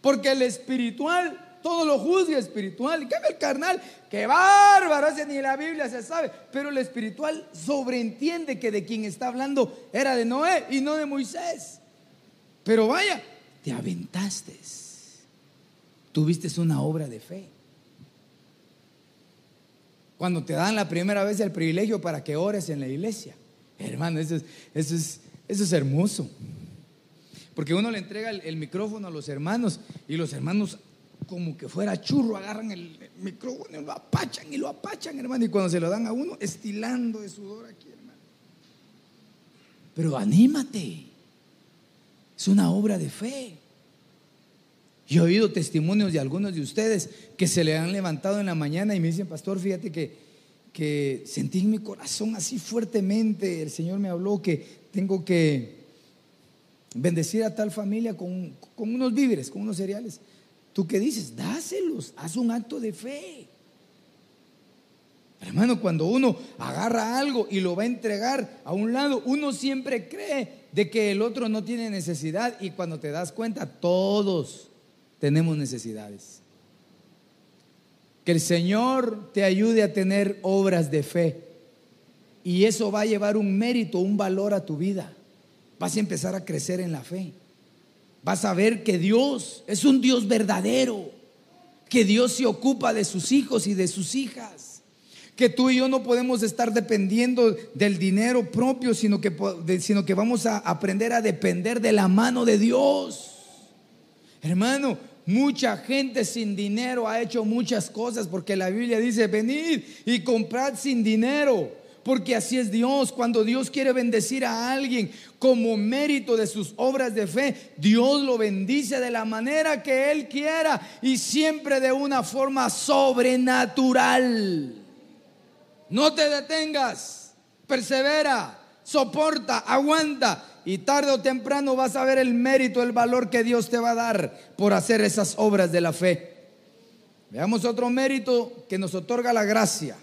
Porque el espiritual todo lo juzga espiritual. Y cambia el carnal, que bárbaro, ese ni la Biblia se sabe. Pero el espiritual sobreentiende que de quien está hablando era de Noé y no de Moisés. Pero vaya, te aventaste. Tuviste una obra de fe. Cuando te dan la primera vez el privilegio para que ores en la iglesia. Hermano, eso es, eso es, eso es hermoso. Porque uno le entrega el, micrófono a los hermanos y los hermanos como que fuera churro, agarran el micrófono y lo apachan y lo apachan, hermano. Y cuando se lo dan a uno, estilando de sudor aquí, hermano. Pero anímate. Es una obra de fe. Yo he oído testimonios de algunos de ustedes que se le han levantado en la mañana y me dicen, pastor, fíjate que, que sentí en mi corazón así fuertemente, el Señor me habló que tengo que bendecir a tal familia con, unos víveres, con unos cereales. ¿Tú qué dices? Dáselos, haz un acto de fe. Hermano, cuando uno agarra algo y lo va a entregar a un lado, uno siempre cree de que el otro no tiene necesidad y cuando te das cuenta, todos tenemos necesidades. Que el Señor te ayude a tener obras de fe y eso va a llevar un mérito, un valor a tu vida vas a empezar a crecer en la fe. Vas a ver que Dios es un Dios verdadero, que Dios se ocupa de sus hijos y de sus hijas, que tú y yo no podemos estar dependiendo del dinero propio, sino que, sino que vamos a aprender a depender de la mano de Dios. Hermano, Mucha gente sin dinero ha hecho muchas cosas porque la Biblia dice, venid y comprad sin dinero. Porque así es Dios. Cuando Dios quiere bendecir a alguien como mérito de sus obras de fe, Dios lo bendice de la manera que Él quiera y siempre de una forma sobrenatural. No te detengas, persevera, soporta, aguanta y tarde o temprano vas a ver el mérito, el valor que Dios te va a dar por hacer esas obras de la fe. Veamos otro mérito que nos otorga la gracia.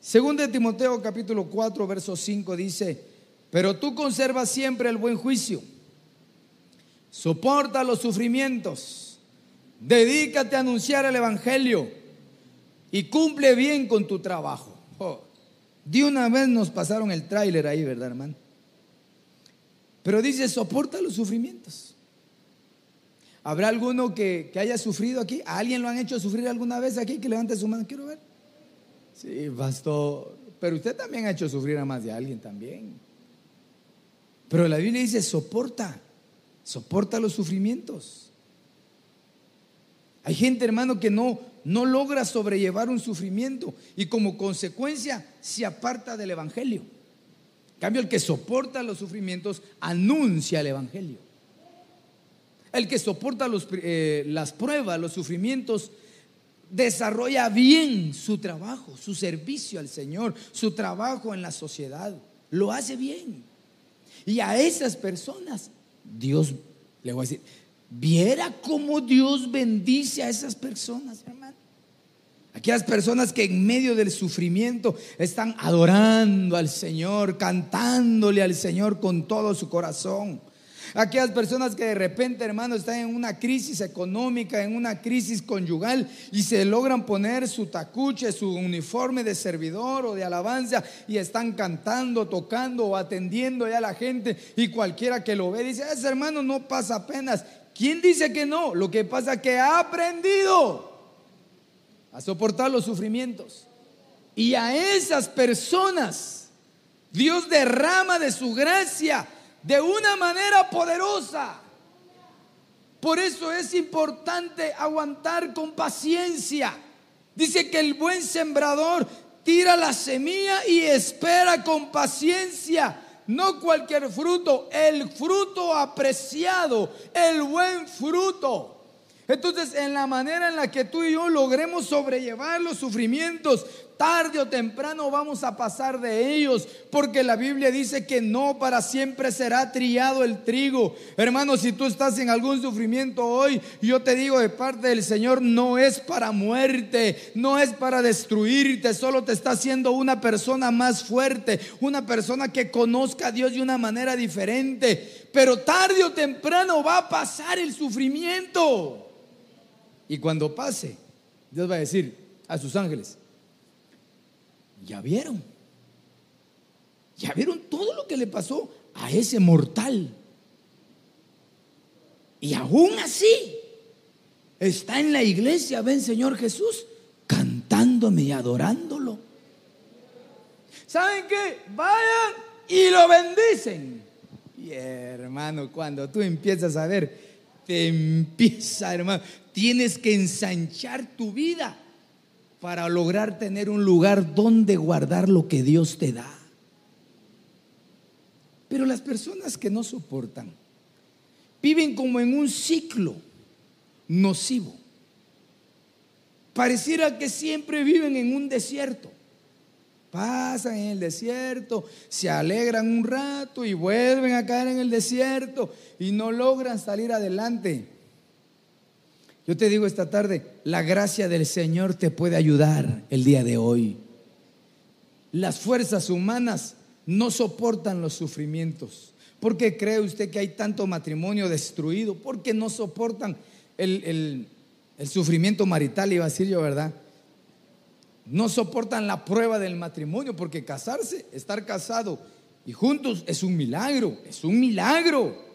Según de Timoteo capítulo 4, verso 5 dice, pero tú conservas siempre el buen juicio, soporta los sufrimientos, dedícate a anunciar el Evangelio y cumple bien con tu trabajo. Oh, de una vez nos pasaron el tráiler ahí, ¿verdad, hermano? Pero dice, soporta los sufrimientos. ¿Habrá alguno que, haya sufrido aquí? ¿A alguien lo han hecho sufrir alguna vez aquí? Que levante su mano, quiero ver. Sí, pastor. Pero usted también ha hecho sufrir a más de alguien también. Pero la Biblia dice, soporta, soporta los sufrimientos. Hay gente, hermano, que no, no logra sobrellevar un sufrimiento y como consecuencia se aparta del Evangelio cambio, el que soporta los sufrimientos anuncia el Evangelio. El que soporta eh, las pruebas, los sufrimientos, desarrolla bien su trabajo, su servicio al Señor, su trabajo en la sociedad. Lo hace bien. Y a esas personas, Dios, le voy a decir, viera cómo Dios bendice a esas personas, hermano. Aquellas personas que en medio del sufrimiento están adorando al Señor, cantándole al Señor con todo su corazón. Aquellas personas que de repente, hermano, están en una crisis económica, en una crisis conyugal y se logran poner su tacuche, su uniforme de servidor o de alabanza y están cantando, tocando o atendiendo ya a la gente y cualquiera que lo ve dice, ese hermano no pasa apenas. ¿Quién dice que no? Lo que pasa es que ha aprendido a soportar los sufrimientos. Y a esas personas Dios derrama de su gracia de una manera poderosa. Por eso es importante aguantar con paciencia. Dice que el buen sembrador tira la semilla y espera con paciencia. No cualquier fruto, el fruto apreciado, el buen fruto. Entonces, en la manera en la que tú y yo logremos sobrellevar los sufrimientos, tarde o temprano vamos a pasar de ellos, porque la Biblia dice que no para siempre será trillado el trigo. Hermano, si tú estás en algún sufrimiento hoy, yo te digo de parte del Señor, no es para muerte, no es para destruirte, solo te está haciendo una persona más fuerte, una persona que conozca a Dios de una manera diferente. Pero tarde o temprano va a pasar el sufrimiento. Y cuando pase, Dios va a decir a sus ángeles, ya vieron, ya vieron todo lo que le pasó a ese mortal. Y aún así está en la iglesia, ven Señor Jesús, cantándome y adorándolo. ¿Saben qué? Vayan y lo bendicen. Y hermano, cuando tú empiezas a ver, te empieza, hermano, Tienes que ensanchar tu vida para lograr tener un lugar donde guardar lo que Dios te da. Pero las personas que no soportan viven como en un ciclo nocivo. Pareciera que siempre viven en un desierto. Pasan en el desierto, se alegran un rato y vuelven a caer en el desierto y no logran salir adelante. Yo te digo esta tarde, la gracia del Señor te puede ayudar el día de hoy. Las fuerzas humanas no soportan los sufrimientos. ¿Por qué cree usted que hay tanto matrimonio destruido? Porque no soportan el, el sufrimiento marital, iba a decir yo, ¿verdad? No soportan la prueba del matrimonio, porque casarse, estar casado y juntos es un milagro, es un milagro.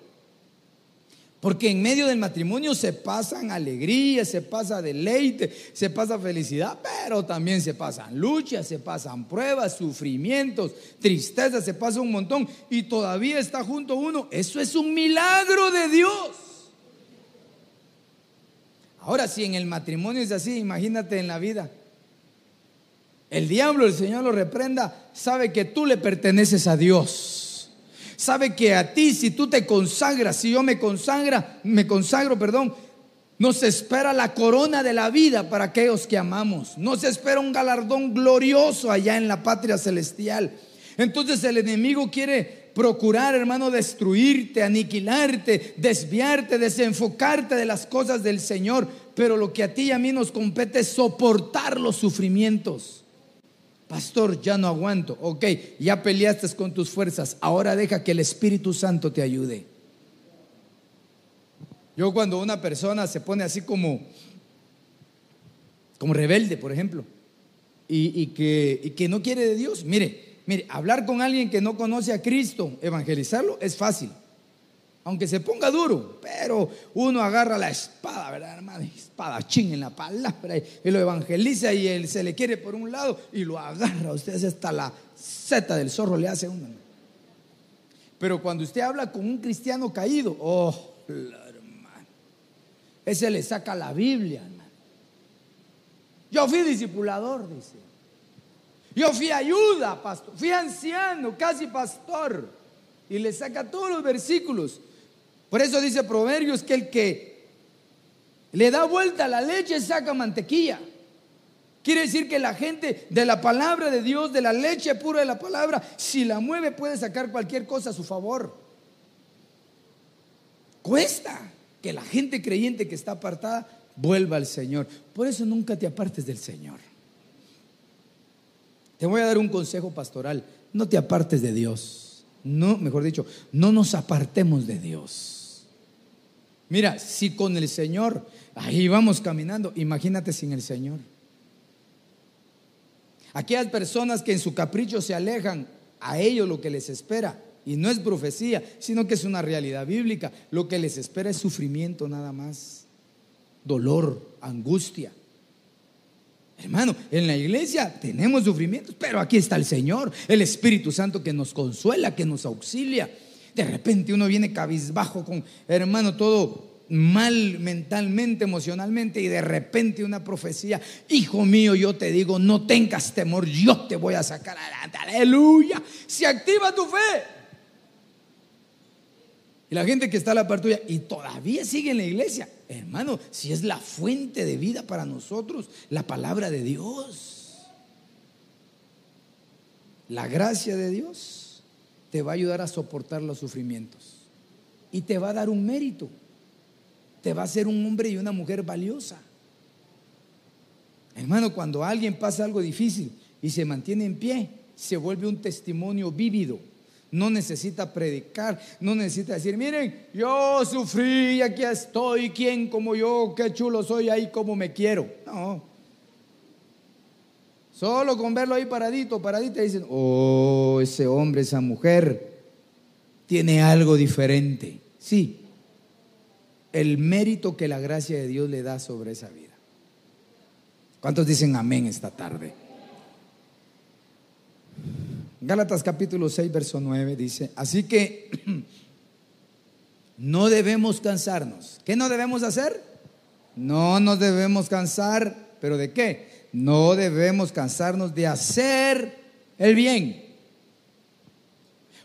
Porque en medio del matrimonio se pasan alegría, se pasa deleite, se pasa felicidad, pero también se pasan luchas, se pasan pruebas, sufrimientos, tristeza, se pasa un montón y todavía está junto uno. Eso es un milagro de Dios. Ahora, si en el matrimonio es así, imagínate en la vida. El diablo, el Señor lo reprenda, sabe que tú le perteneces a Dios. Sabe que a ti, si tú te consagras, si yo me consagra, me consagro, perdón, nos espera la corona de la vida para aquellos que amamos. Nos espera un galardón glorioso allá en la patria celestial. Entonces el enemigo quiere procurar, hermano, destruirte, aniquilarte, desviarte, desenfocarte de las cosas del Señor. Pero lo que a ti y a mí nos compete es soportar los sufrimientos. Pastor, ya no aguanto. Ok, ya peleaste con tus fuerzas. Ahora deja que el Espíritu Santo te ayude. Yo cuando una persona se pone así como, como rebelde, por ejemplo, y, que, y que no quiere de Dios, mire, Mire, hablar con alguien que no conoce a Cristo, evangelizarlo es fácil. Aunque se ponga duro, pero uno agarra la espada, ¿verdad, hermano? Espada ching en la palabra y lo evangeliza y él se le quiere por un lado y lo agarra. Usted hace hasta la seta del zorro, le hace uno. Pero cuando usted habla con un cristiano caído, oh, hermano, ese le saca la Biblia, hermano. Yo fui discipulador, dice. Yo fui ayuda, pastor, fui anciano, casi pastor. Y le saca todos los versículos. Por eso dice Proverbios que el que le da vuelta a la leche saca mantequilla. Quiere decir que la gente de la palabra de Dios, de la leche pura de la palabra, si la mueve puede sacar cualquier cosa a su favor. Cuesta que la gente creyente que está apartada vuelva al Señor. Por eso nunca te apartes del Señor. Te voy a dar un consejo pastoral. No te apartes de Dios. No, mejor dicho, no nos apartemos de Dios. Mira, si con el Señor ahí vamos caminando, imagínate sin el Señor. Aquellas personas que en su capricho se alejan, a ellos lo que les espera, y no es profecía, sino que es una realidad bíblica, lo que les espera es sufrimiento nada más, dolor, angustia. Hermano, en la iglesia tenemos sufrimientos, pero aquí está el Señor, el Espíritu Santo que nos consuela, que nos auxilia. De repente uno viene cabizbajo con, hermano, todo mal mentalmente, emocionalmente, y de repente una profecía, hijo mío, yo te digo, no tengas temor, yo te voy a sacar adelante, aleluya, se activa tu fe. Y la gente que está a la par tuya y todavía sigue en la iglesia, hermano, si es la fuente de vida para nosotros, la palabra de Dios. La gracia de Dios te va a ayudar a soportar los sufrimientos y te va a dar un mérito. Te va a hacer un hombre y una mujer valiosa. Hermano, cuando alguien pasa algo difícil y se mantiene en pie, se vuelve un testimonio vívido no necesita predicar, no necesita decir, miren, yo sufrí aquí estoy, ¿quién como yo? Qué chulo soy ahí, como me quiero. No. Solo con verlo ahí paradito, paradito, dicen, oh, ese hombre, esa mujer, tiene algo diferente. Sí, el mérito que la gracia de Dios le da sobre esa vida. ¿Cuántos dicen amén esta tarde? Gálatas capítulo 6, verso 9 dice, así que no debemos cansarnos. ¿Qué no debemos hacer? No nos debemos cansar, pero ¿de qué? No debemos cansarnos de hacer el bien.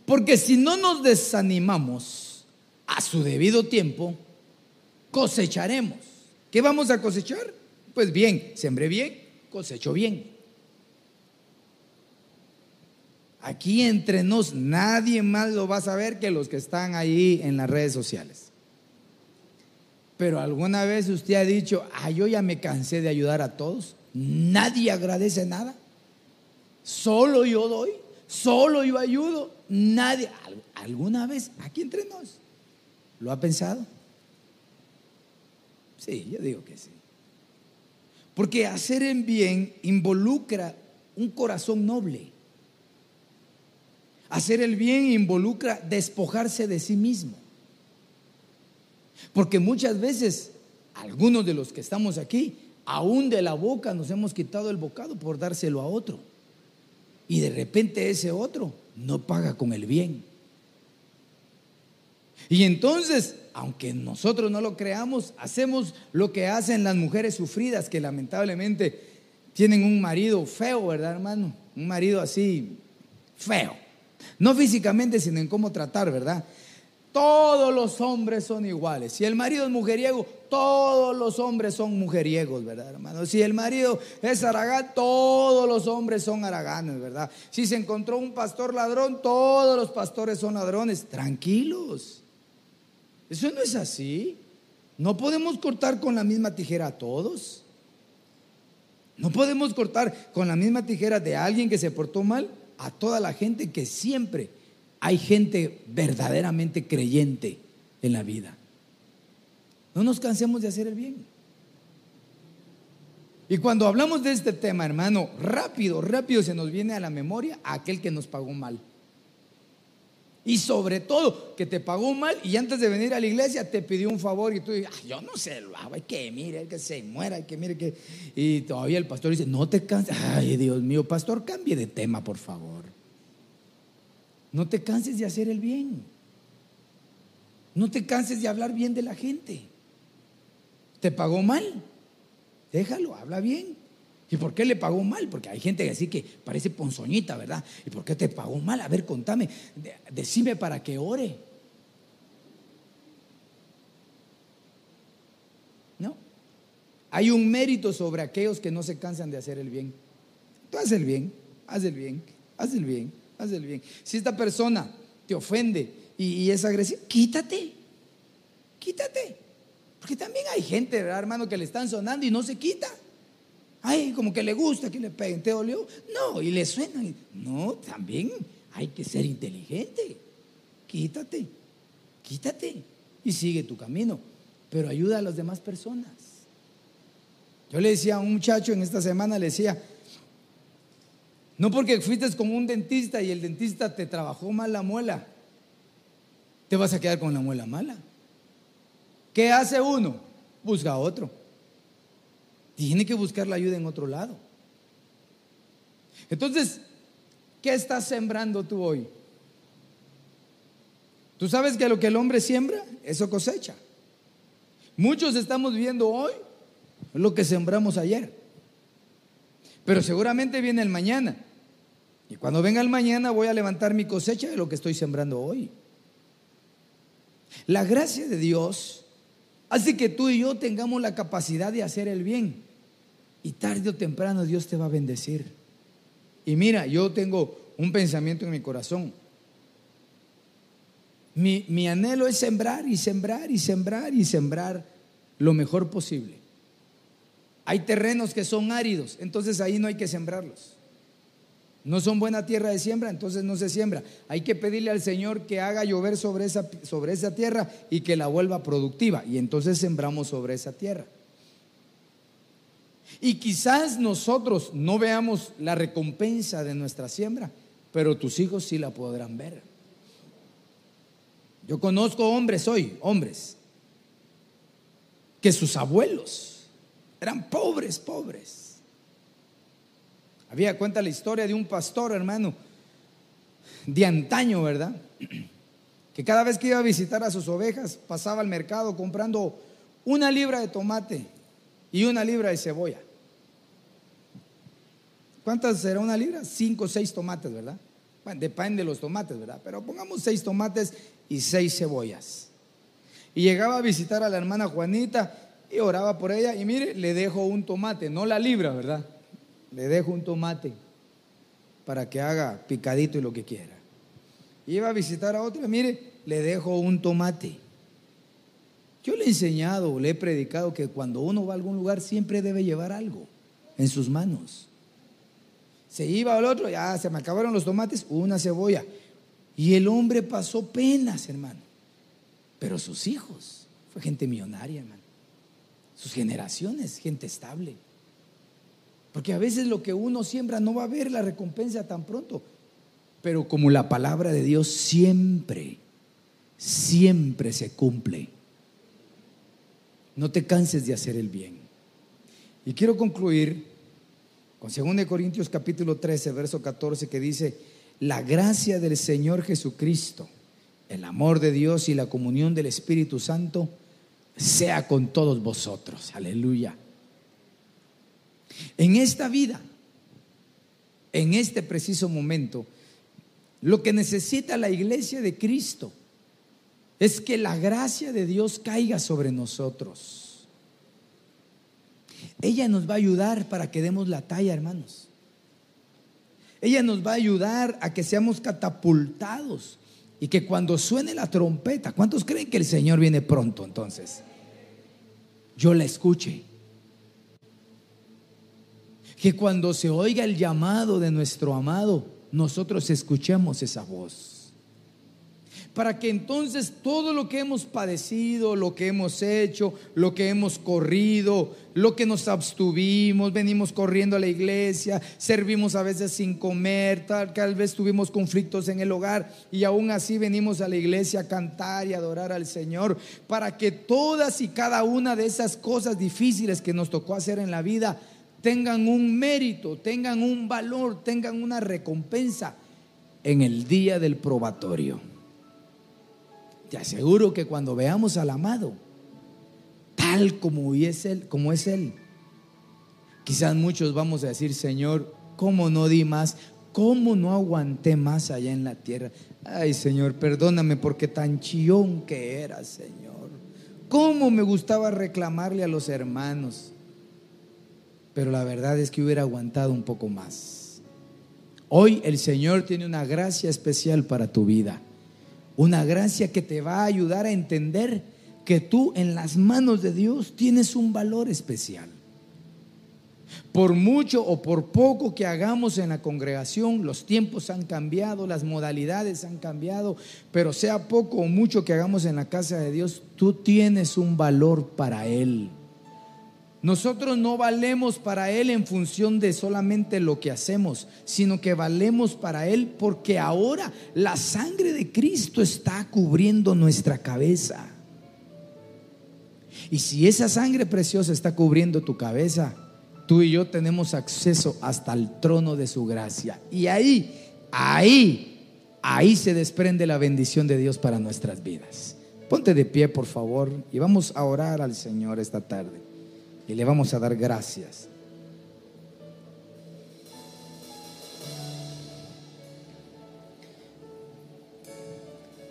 Porque si no nos desanimamos a su debido tiempo, cosecharemos. ¿Qué vamos a cosechar? Pues bien, sembré bien, cosecho bien. Aquí entre nos nadie más lo va a saber que los que están ahí en las redes sociales. Pero alguna vez usted ha dicho, ah, yo ya me cansé de ayudar a todos. Nadie agradece nada. Solo yo doy, solo yo ayudo. Nadie, alguna vez aquí entre nos, ¿lo ha pensado? Sí, yo digo que sí. Porque hacer el bien involucra un corazón noble. Hacer el bien involucra despojarse de sí mismo. Porque muchas veces, algunos de los que estamos aquí, aún de la boca nos hemos quitado el bocado por dárselo a otro. Y de repente ese otro no paga con el bien. Y entonces aunque nosotros no lo creamos, hacemos lo que hacen las mujeres sufridas que lamentablemente tienen un marido feo, ¿verdad, hermano? Un marido así feo. No físicamente, sino en cómo tratar, ¿verdad? Todos los hombres son iguales. Si el marido es mujeriego, todos los hombres son mujeriegos, ¿verdad, hermano? Si el marido es aragán, todos los hombres son araganes, ¿verdad? Si se encontró un pastor ladrón, todos los pastores son ladrones. Tranquilos. Eso no es así. No podemos cortar con la misma tijera a todos. No podemos cortar con la misma tijera de alguien que se portó mal a toda la gente que siempre hay gente verdaderamente creyente en la vida. No nos cansemos de hacer el bien. Y cuando hablamos de este tema, hermano, rápido, rápido se nos viene a la memoria aquel que nos pagó mal. Y sobre todo, que te pagó mal y antes de venir a la iglesia te pidió un favor y tú dices, yo no sé, lo hago, hay que mire, que se muera, hay que mire que... Y todavía el pastor dice, no te canses. Ay, Dios mío, pastor, cambie de tema, por favor. No te canses de hacer el bien. No te canses de hablar bien de la gente. ¿Te pagó mal? Déjalo, habla bien. ¿Y por qué le pagó mal? Porque hay gente que así que parece ponzoñita, ¿verdad? ¿Y por qué te pagó mal? A ver, contame, decime para que ore. ¿No? Hay un mérito sobre aquellos que no se cansan de hacer el bien. Tú haz el bien, haz el bien, haz el bien, haz el bien. Si esta persona te ofende y, es agresiva, quítate, quítate. Porque también hay gente, ¿verdad, hermano, que le están sonando y no se quita. Ay, como que le gusta que le peguen, ¿te dolió? No, y le suena. No, también hay que ser inteligente. Quítate, quítate y sigue tu camino, pero ayuda a las demás personas. Yo le decía a un muchacho en esta semana, le decía, no porque fuiste con un dentista y el dentista te trabajó mal la muela, te vas a quedar con la muela mala. ¿Qué hace uno? Busca a otro. Tiene que buscar la ayuda en otro lado. Entonces, ¿qué estás sembrando tú hoy? Tú sabes que lo que el hombre siembra, eso cosecha. Muchos estamos viendo hoy lo que sembramos ayer. Pero seguramente viene el mañana. Y cuando venga el mañana voy a levantar mi cosecha de lo que estoy sembrando hoy. La gracia de Dios hace que tú y yo tengamos la capacidad de hacer el bien. Y tarde o temprano Dios te va a bendecir. Y mira, yo tengo un pensamiento en mi corazón. Mi, mi, anhelo es sembrar y sembrar y sembrar y sembrar lo mejor posible. Hay terrenos que son áridos, entonces ahí no hay que sembrarlos. No son buena tierra de siembra, entonces no se siembra. Hay que pedirle al Señor que haga llover sobre esa, sobre esa tierra y que la vuelva productiva. Y entonces sembramos sobre esa tierra. Y quizás nosotros no veamos la recompensa de nuestra siembra, pero tus hijos sí la podrán ver. Yo conozco hombres hoy, hombres, que sus abuelos eran pobres, pobres. Había cuenta la historia de un pastor, hermano, de antaño, ¿verdad? Que cada vez que iba a visitar a sus ovejas pasaba al mercado comprando una libra de tomate y una libra de cebolla. ¿Cuántas será una libra? Cinco o seis tomates, ¿verdad? Bueno, depende de los tomates, ¿verdad? Pero pongamos seis tomates y seis cebollas. Y llegaba a visitar a la hermana Juanita y oraba por ella y mire, le dejo un tomate, no la libra, ¿verdad? Le dejo un tomate para que haga picadito y lo que quiera. Iba a visitar a otra, mire, le dejo un tomate. Yo le he enseñado, le he predicado que cuando uno va a algún lugar siempre debe llevar algo en sus manos. Se iba al otro, ya se me acabaron los tomates, una cebolla. Y el hombre pasó penas, hermano. Pero sus hijos, fue gente millonaria, hermano. Sus generaciones, gente estable. Porque a veces lo que uno siembra no va a ver la recompensa tan pronto. Pero como la palabra de Dios siempre, siempre se cumple. No te canses de hacer el bien. Y quiero concluir con 2 Corintios capítulo 13, verso 14, que dice, la gracia del Señor Jesucristo el amor de Dios y la comunión del Espíritu Santo sea con todos vosotros. Aleluya. En esta vida, en este preciso momento, lo que necesita la iglesia de Cristo es que la gracia de Dios caiga sobre nosotros. Ella nos va a ayudar para que demos la talla, hermanos. Ella nos va a ayudar a que seamos catapultados y que cuando suene la trompeta, ¿cuántos creen que el Señor viene pronto entonces? Yo la escuche. Que cuando se oiga el llamado de nuestro amado, nosotros escuchemos esa voz. Para que entonces todo lo que hemos padecido, lo que hemos hecho, lo que hemos corrido, lo que nos abstuvimos, venimos corriendo a la iglesia, servimos a veces sin comer, tal, tal vez tuvimos conflictos en el hogar y aún así venimos a la iglesia a cantar y adorar al Señor, para que todas y cada una de esas cosas difíciles que nos tocó hacer en la vida tengan un mérito, tengan un valor, tengan una recompensa en el día del probatorio. Te aseguro que cuando veamos al amado, tal como es Él, como es Él, quizás muchos vamos a decir, Señor, ¿cómo no di más? ¿Cómo no aguanté más allá en la tierra? Ay, Señor, perdóname porque tan chillón que era, Señor. ¿Cómo me gustaba reclamarle a los hermanos? Pero la verdad es que hubiera aguantado un poco más. Hoy el Señor tiene una gracia especial para tu vida. Una gracia que te va a ayudar a entender que tú en las manos de Dios tienes un valor especial. Por mucho o por poco que hagamos en la congregación, los tiempos han cambiado, las modalidades han cambiado, pero sea poco o mucho que hagamos en la casa de Dios, tú tienes un valor para Él. Nosotros no valemos para Él en función de solamente lo que hacemos, sino que valemos para Él porque ahora la sangre de Cristo está cubriendo nuestra cabeza. Y si esa sangre preciosa está cubriendo tu cabeza, tú y yo tenemos acceso hasta el trono de su gracia. Y ahí, ahí, ahí se desprende la bendición de Dios para nuestras vidas. Ponte de pie, por favor, y vamos a orar al Señor esta tarde y le vamos a dar gracias.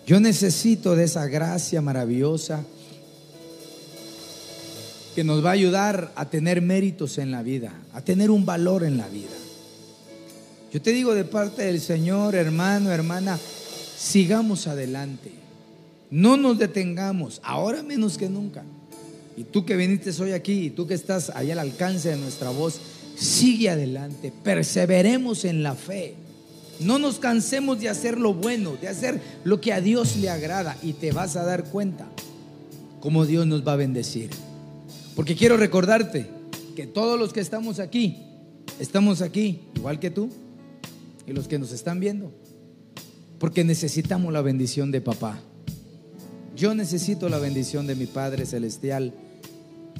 Yo necesito de esa gracia maravillosa que nos va a ayudar a tener méritos en la vida, a tener un valor en la vida. Yo te digo de parte del Señor, hermano, hermana, sigamos adelante. No nos detengamos, ahora menos que nunca. Y tú que viniste hoy aquí, y tú que estás ahí al alcance de nuestra voz, sigue adelante, perseveremos en la fe. No nos cansemos de hacer lo bueno, de hacer lo que a Dios le agrada y te vas a dar cuenta cómo Dios nos va a bendecir. Porque quiero recordarte que todos los que estamos aquí, estamos aquí igual que tú y los que nos están viendo, porque necesitamos la bendición de papá. Yo necesito la bendición de mi Padre Celestial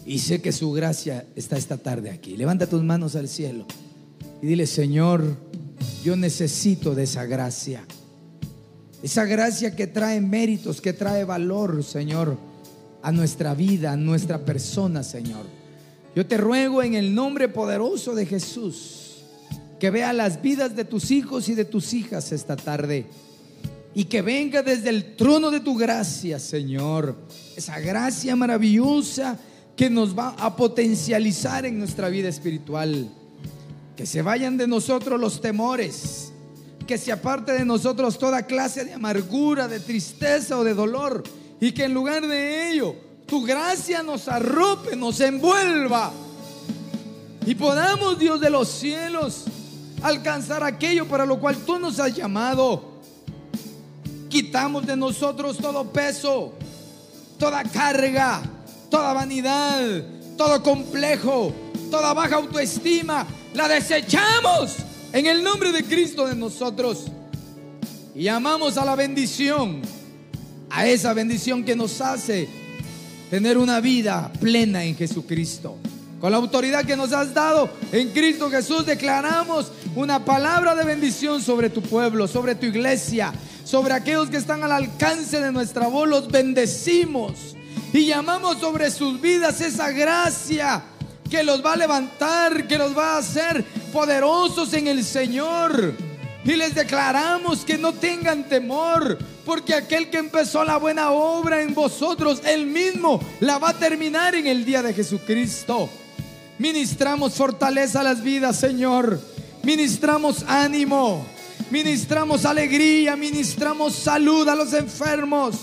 y sé que su gracia está esta tarde aquí. Levanta tus manos al cielo y dile, Señor, yo necesito de esa gracia. Esa gracia que trae méritos, que trae valor, Señor, a nuestra vida, a nuestra persona, Señor. Yo te ruego en el nombre poderoso de Jesús que vea las vidas de tus hijos y de tus hijas esta tarde y que venga desde el trono de tu gracia, Señor. Esa gracia maravillosa que nos va a potencializar en nuestra vida espiritual. Que se vayan de nosotros los temores, que se aparte de nosotros toda clase de amargura, de tristeza o de dolor, y que en lugar de ello tu gracia nos arrope, nos envuelva, y podamos, Dios de los cielos, alcanzar aquello para lo cual tú nos has llamado. Quitamos de nosotros todo peso, toda carga, toda vanidad, todo complejo, toda baja autoestima, la desechamos en el nombre de Cristo de nosotros. Y llamamos a la bendición, a esa bendición que nos hace tener una vida plena en Jesucristo. Con la autoridad que nos has dado en Cristo Jesús declaramos una palabra de bendición sobre tu pueblo, sobre tu iglesia, sobre aquellos que están al alcance de nuestra voz, los bendecimos y llamamos sobre sus vidas esa gracia que los va a levantar, que los va a hacer poderosos en el Señor. Y les declaramos que no tengan temor, porque aquel que empezó la buena obra en vosotros, él mismo la va a terminar en el día de Jesucristo. Ministramos fortaleza a las vidas, Señor. Ministramos ánimo. Ministramos alegría. Ministramos salud a los enfermos.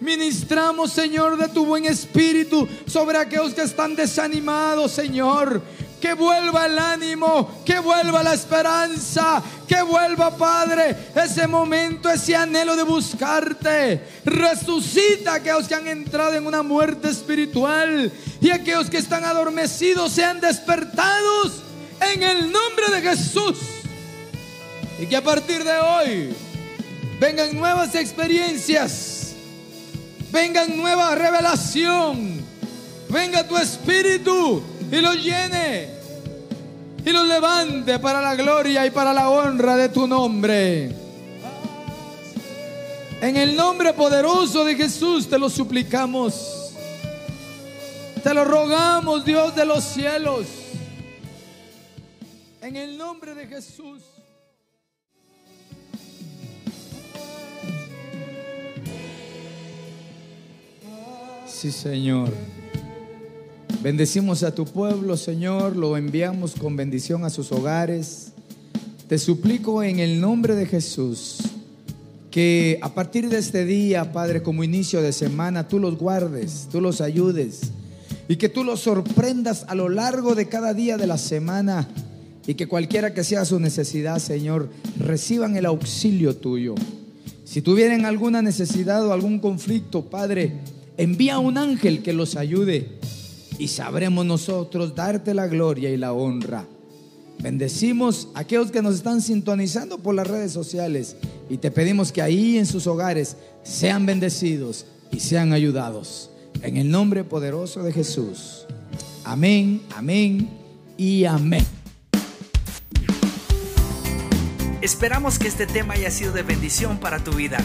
Ministramos, Señor, de tu buen espíritu sobre aquellos que están desanimados, Señor. Que vuelva el ánimo, que vuelva la esperanza, que vuelva, Padre, ese momento, ese anhelo de buscarte. Resucita a aquellos que han entrado en una muerte espiritual y aquellos que están adormecidos sean despertados en el nombre de Jesús. Y que a partir de hoy vengan nuevas experiencias, vengan nueva revelación, venga tu espíritu y lo llene y lo levante para la gloria y para la honra de tu nombre. En el nombre poderoso de Jesús te lo suplicamos. Te lo rogamos, Dios de los cielos. En el nombre de Jesús. Sí, Señor. Bendecimos a tu pueblo, Señor, lo enviamos con bendición a sus hogares. Te suplico en el nombre de Jesús que a partir de este día, Padre, como inicio de semana, tú los guardes, tú los ayudes y que tú los sorprendas a lo largo de cada día de la semana y que cualquiera que sea su necesidad, Señor, reciban el auxilio tuyo. Si tuvieran alguna necesidad o algún conflicto, Padre, envía un ángel que los ayude y sabremos nosotros darte la gloria y la honra. Bendecimos a aquellos que nos están sintonizando por las redes sociales y te pedimos que ahí en sus hogares sean bendecidos y sean ayudados. En el nombre poderoso de Jesús. Amén, amén y amén. Esperamos que este tema haya sido de bendición para tu vida.